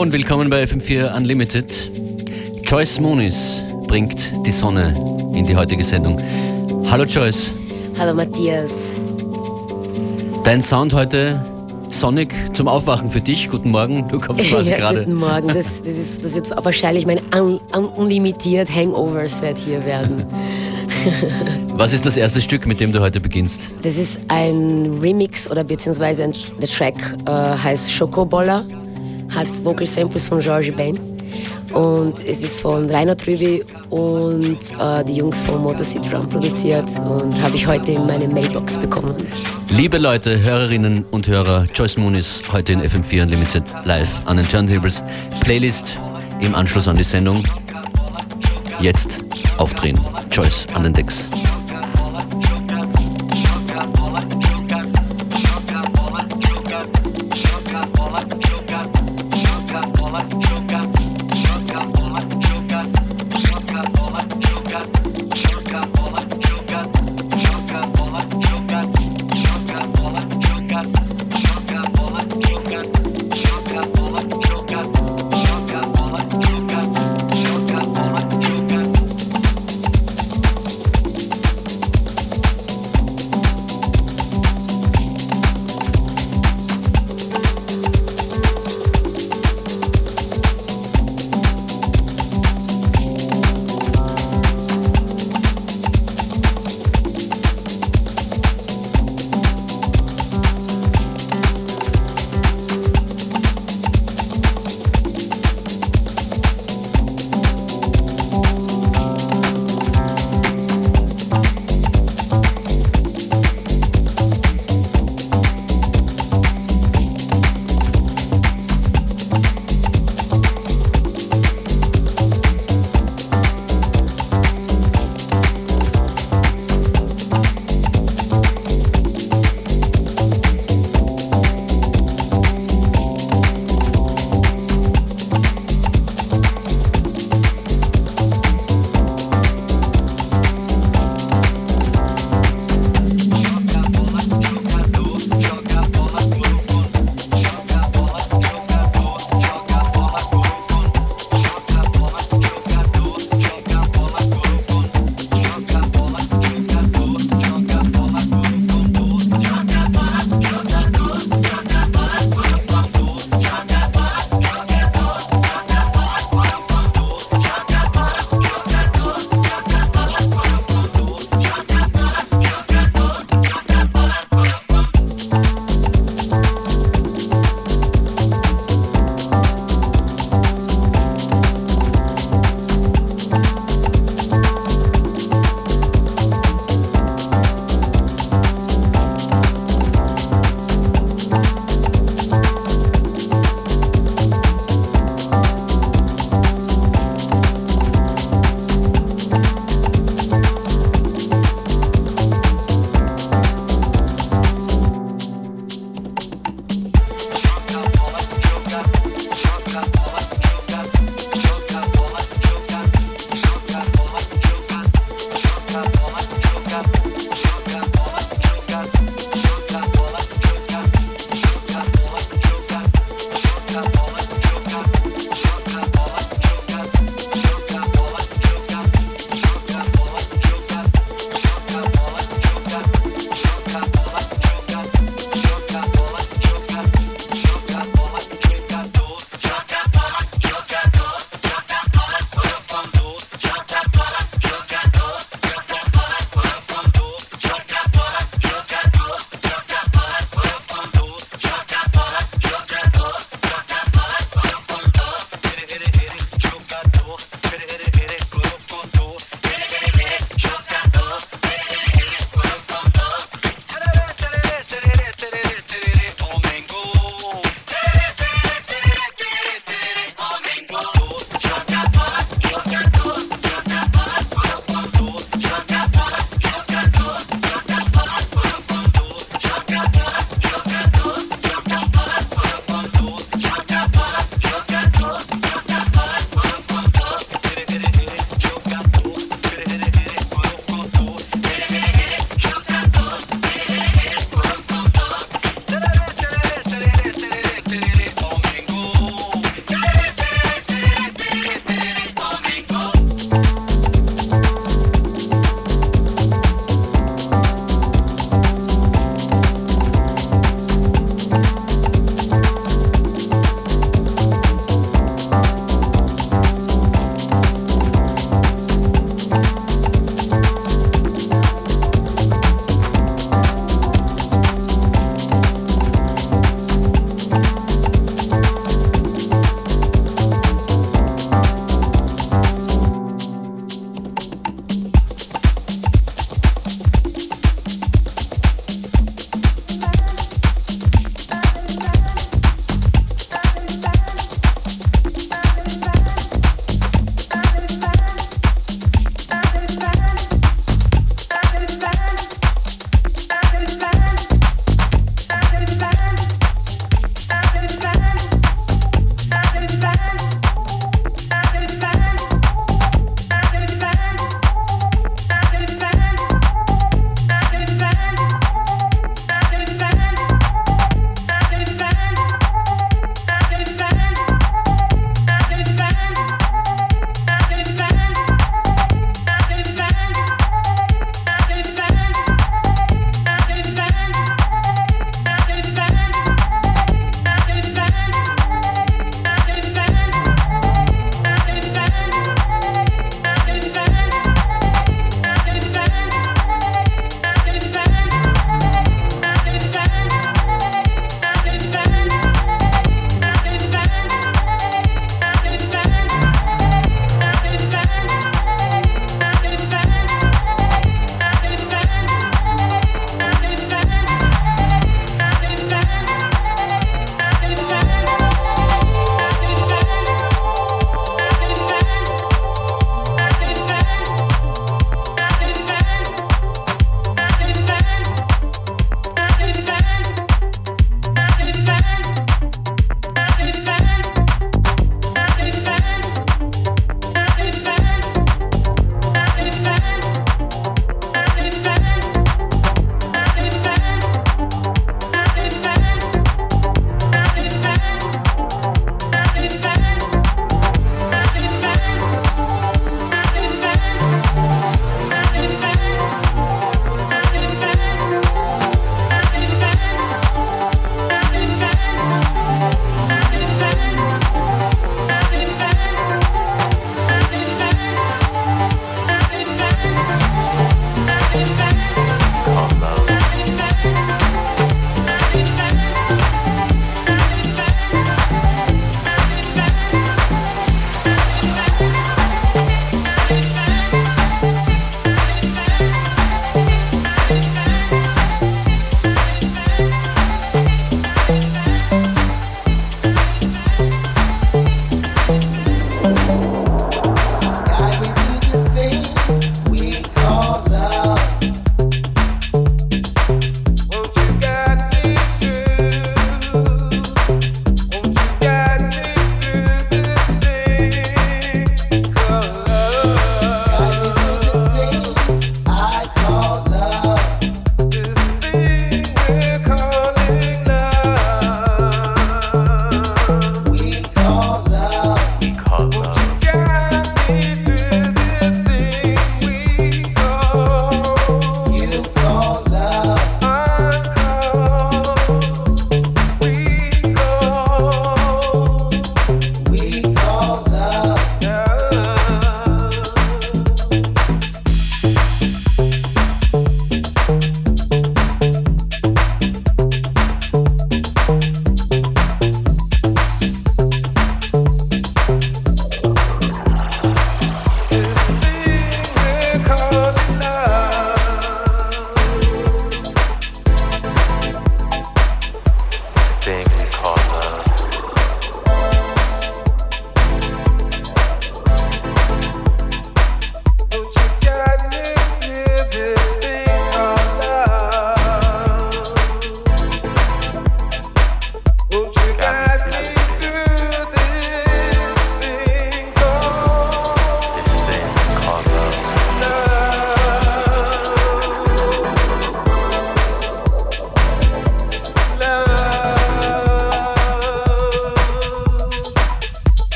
Hallo und willkommen bei FM4 Unlimited. Joyce Moonis bringt die Sonne in die heutige Sendung. Hallo Joyce. Hallo Matthias. Dein Sound heute sonnig zum Aufwachen für dich. Guten Morgen, du kommst quasi ja, gerade. Guten Morgen, das, das, ist, das wird wahrscheinlich mein un, un, unlimitiert Hangover-Set hier werden. Was ist das erste Stück, mit dem du heute beginnst? Das ist ein Remix oder beziehungsweise ein, der Track äh, heißt Schokoboller, hat Vocal Samples von George Ben und es ist von Rainer Trüby und äh, die Jungs von Motor City Drum produziert und habe ich heute in meine Mailbox bekommen. Liebe Leute, Hörerinnen und Hörer, Joyce Moon ist heute in FM4 Unlimited live an den Turntables. Playlist im Anschluss an die Sendung. Jetzt aufdrehen. Joyce an den Decks.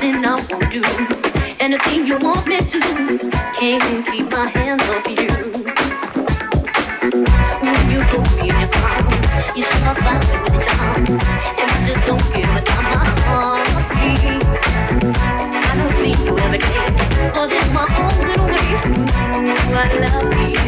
nothing I won't do. Anything you want me to, can't keep my hands off you. When you go in your car, you start fighting with your arm, and I just don't give a damn. My heart. I don't see you every day, cause it's my own little way. you love you.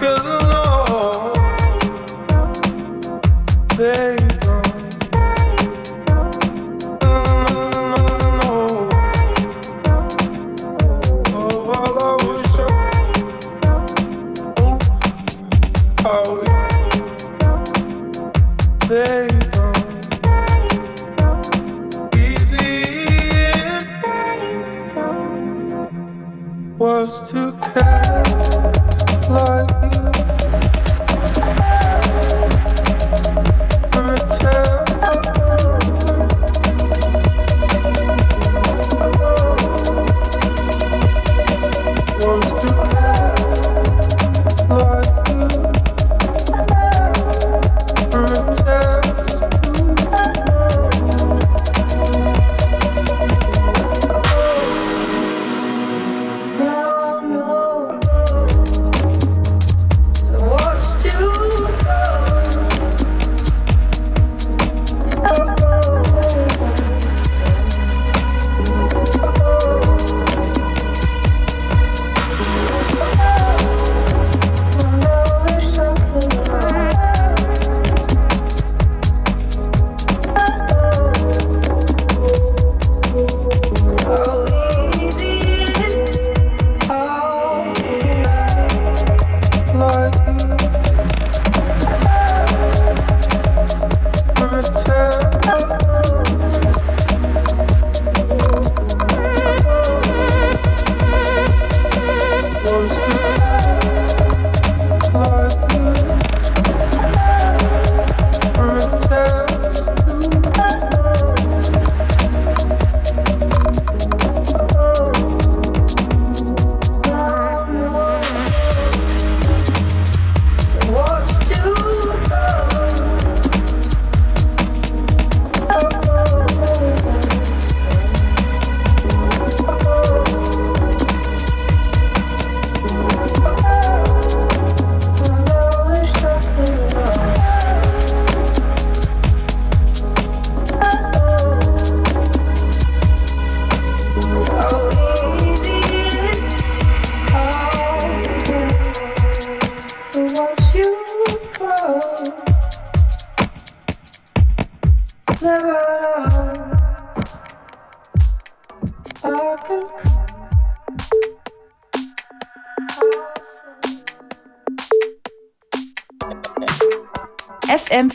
Cause the Lord.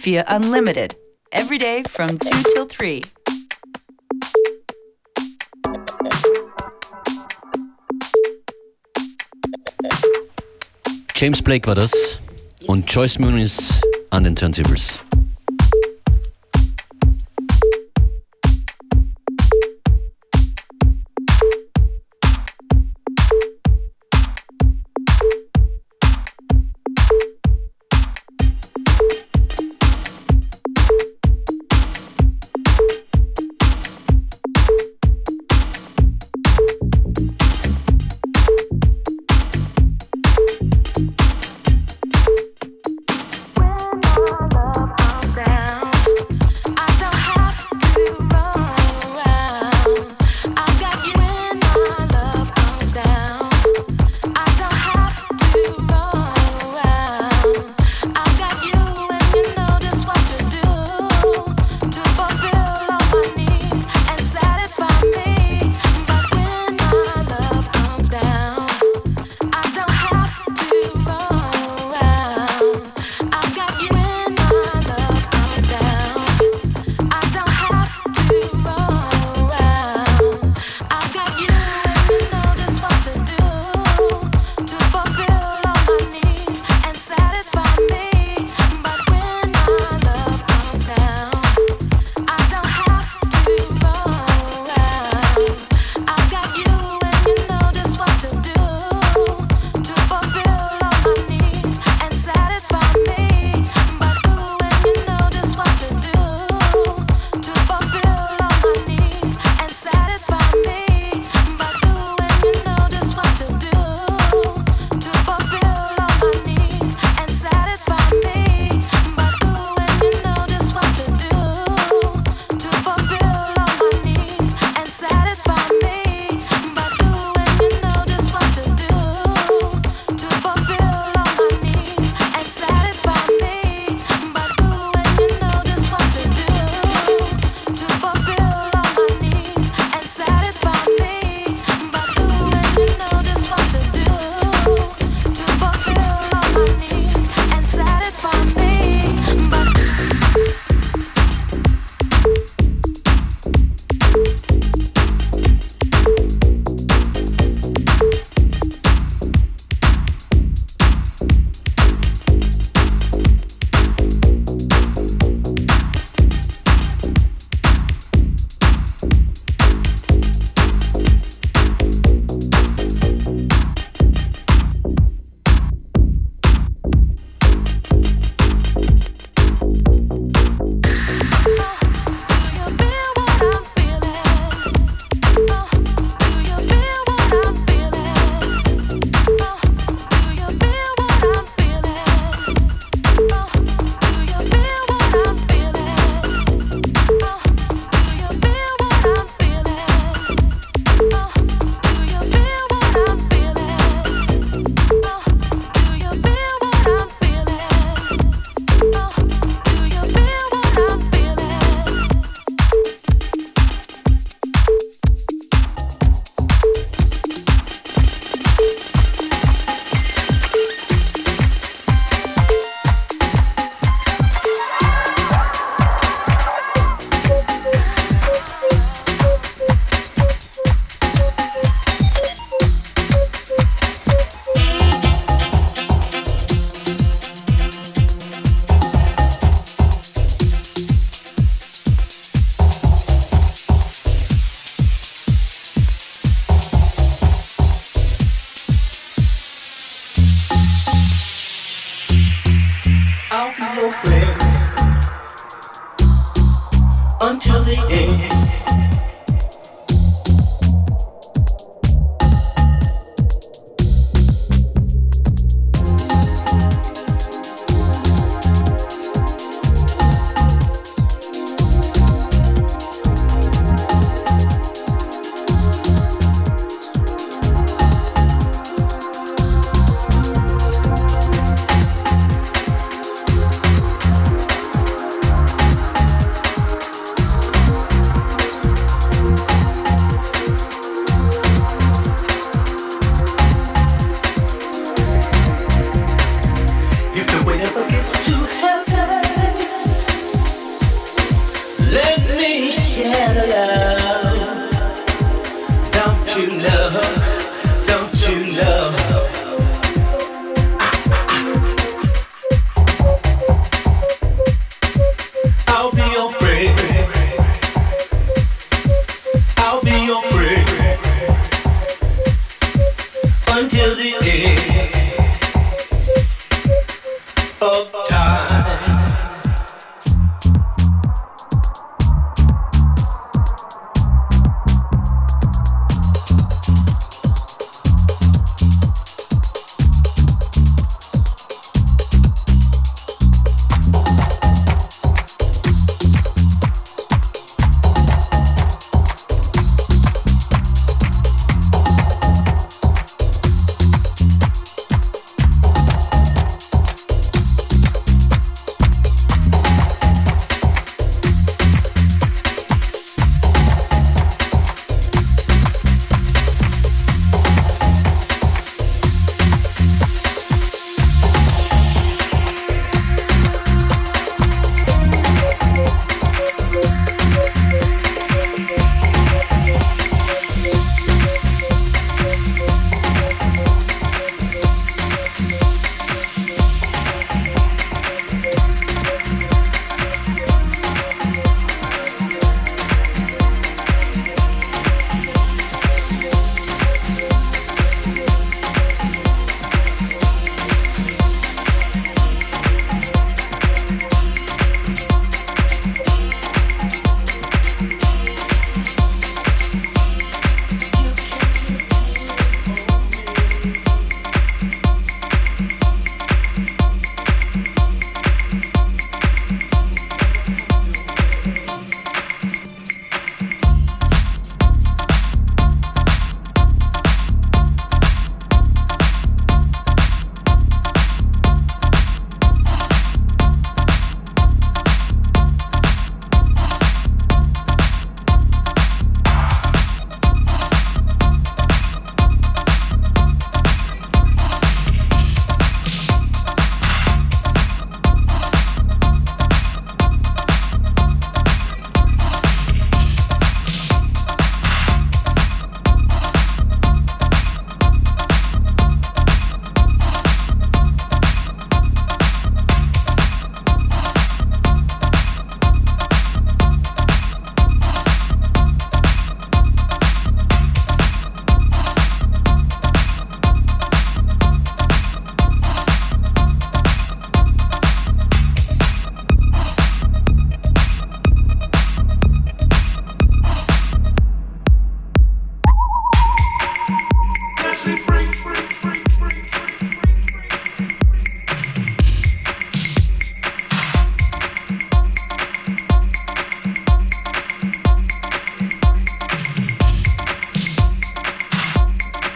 FM4 Unlimited, every day from 2 till 3. James Blake war das und Joyce Muniz an den Turntables.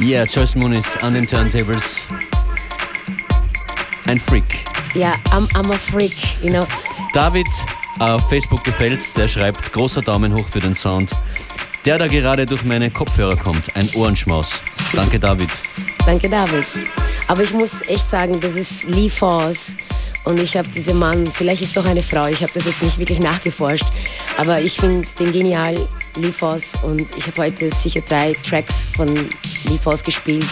Yeah, Joyce Moonis an den Turntables. Ein Freak. Ja, I'm, I'm a freak, you know. David auf Facebook gefällt's, der schreibt großer Daumen hoch für den Sound. Der da gerade durch meine Kopfhörer kommt, ein Ohrenschmaus. Danke David. Danke, David. Aber ich muss echt sagen, das ist Lee Foss. Und ich habe diesen Mann, vielleicht ist doch eine Frau, ich habe das jetzt nicht wirklich nachgeforscht, aber ich finde den genial, Lee Foss. Und ich habe heute sicher drei Tracks von Lee Foss gespielt.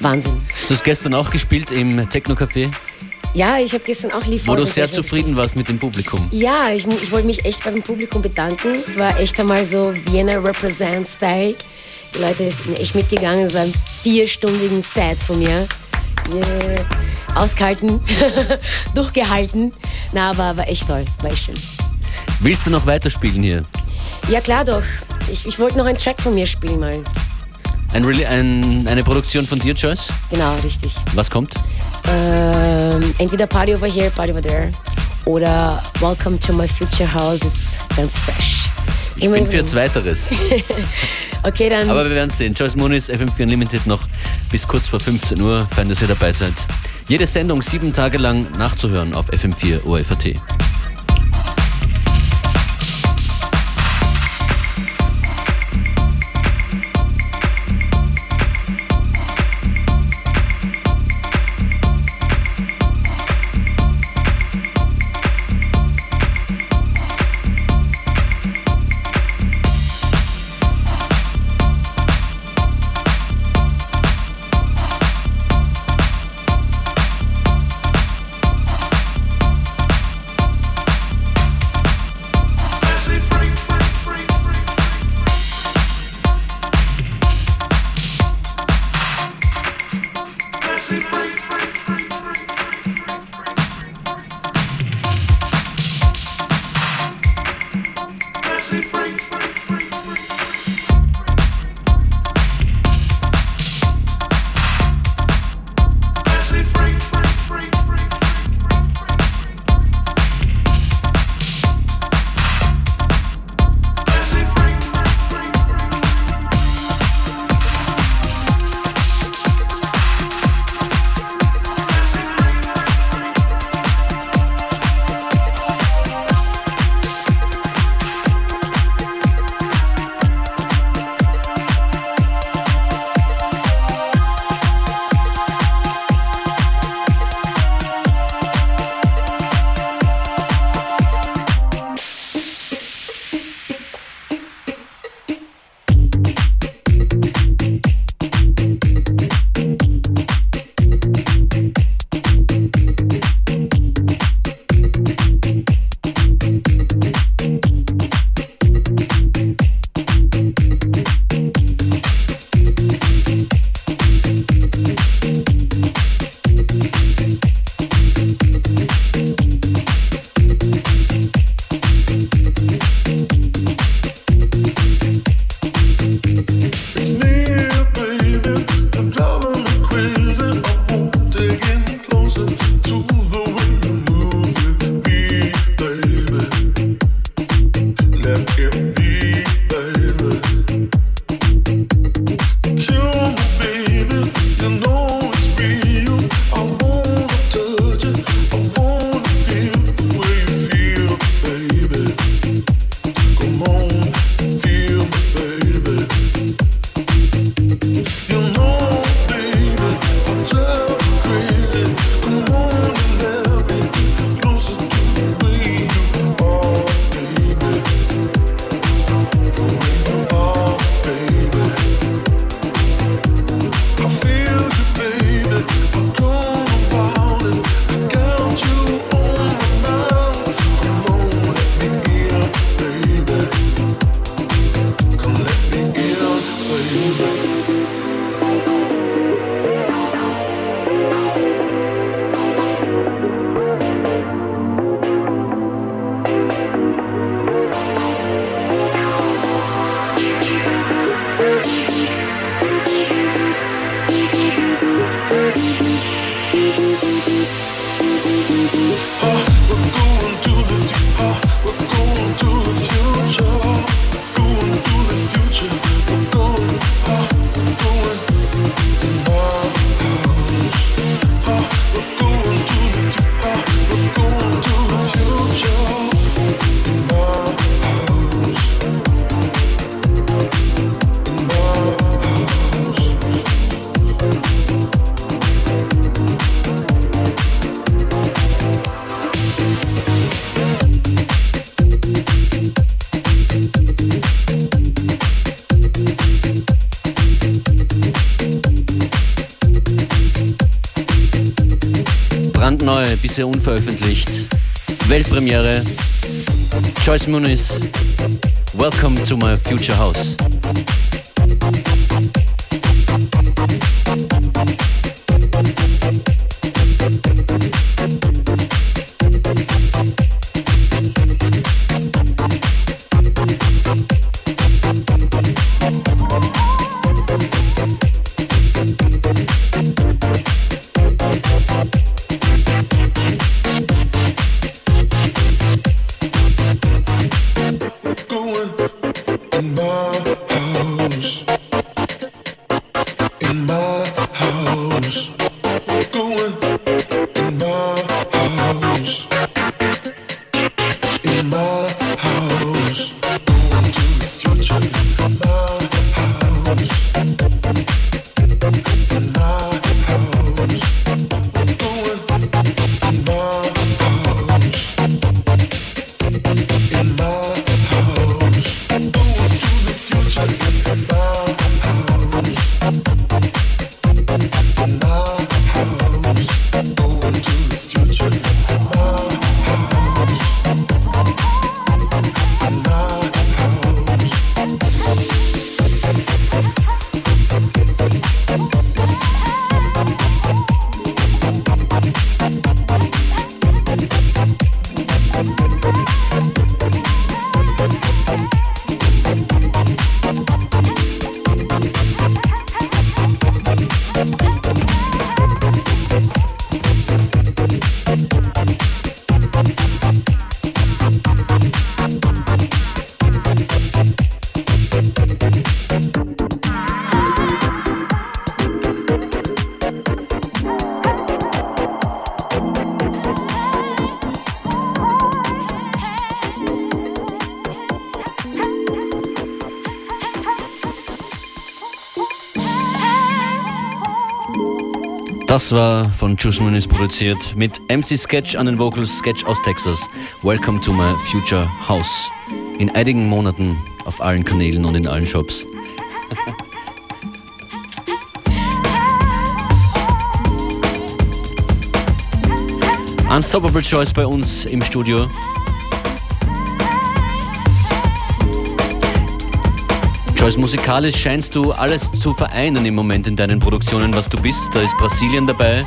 Wahnsinn. Hast du es gestern auch gespielt im Techno-Café, Ja, ich habe gestern auch Lee Foss. wo du sehr zufrieden warst mit dem Publikum? Ja, ich, ich wollte mich echt beim Publikum bedanken. Es war echt einmal so Vienna Represent Style. Die Leute sind echt mitgegangen. Es war ein vierstündigen Set von mir. Yeah. Ausgehalten, durchgehalten. Na, aber war echt toll, war echt schön. Willst du noch weiterspielen hier? Ja, klar doch. Ich, ich wollte noch einen Track von mir spielen mal. Ein, Reli- ein, eine Produktion von dir, Joyce? Genau, richtig. Was kommt? Ähm, entweder Party over here, Party over there. Oder Welcome to my future house ist ganz fresh. Ich bin für Zweiteres. Okay, dann. Aber wir werden sehen. Joyce Muniz, FM4 Unlimited noch bis kurz vor 15 Uhr. Fein, dass ihr dabei seid. Jede Sendung sieben Tage lang nachzuhören auf FM4 ORFAT. Bisher unveröffentlicht. Weltpremiere. Joyce Muniz, Welcome to my future house. Das war von Juice Muniz produziert mit MC Sketch an den Vocals, Sketch aus Texas. Welcome to my future house. In einigen Monaten auf allen Kanälen und in allen Shops. Unstoppable Choice bei uns im Studio. Joyce, musikalisch scheinst du alles zu vereinen im Moment in deinen Produktionen, was du bist. Da ist Brasilien dabei.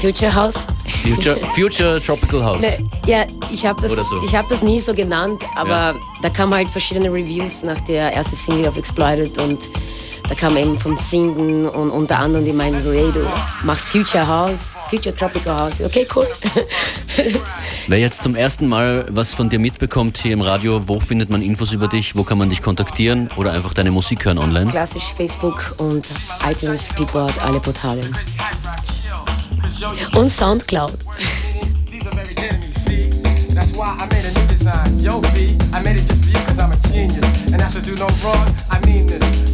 Future House. Future, Future Tropical House. Ne, ja, ich habe das, so. ich hab das nie so genannt, aber Ja. da kamen halt verschiedene Reviews nach der ersten Single auf Exploited und da kam eben vom Singen und unter anderem die meinten so, ey, du machst Future House, Future Tropical House. Okay, cool. Wer jetzt zum ersten Mal was von dir mitbekommt hier im Radio, wo findet man Infos über dich? Wo kann man dich kontaktieren oder einfach deine Musik hören online? Klassisch Facebook und iTunes, Beatport, alle Portale. Und Soundcloud. Why I made a new design. Yo, B, I made it just for you cause I'm a genius. And I should do no wrong, I mean this.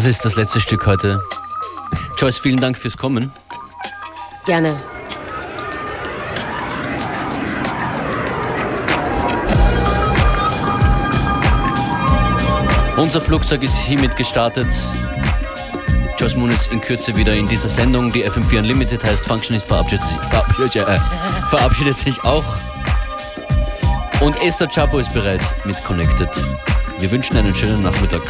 Das ist das letzte Stück heute. Joyce, vielen Dank fürs Kommen. Gerne. Unser Flugzeug ist hiermit gestartet. Joyce Moon ist in Kürze wieder in dieser Sendung, die FM4 Unlimited heißt. Functionist verabschiedet sich, verabschiedet, äh, verabschiedet sich auch. Und Esther Chapo ist bereit mit Connected. Wir wünschen einen schönen Nachmittag.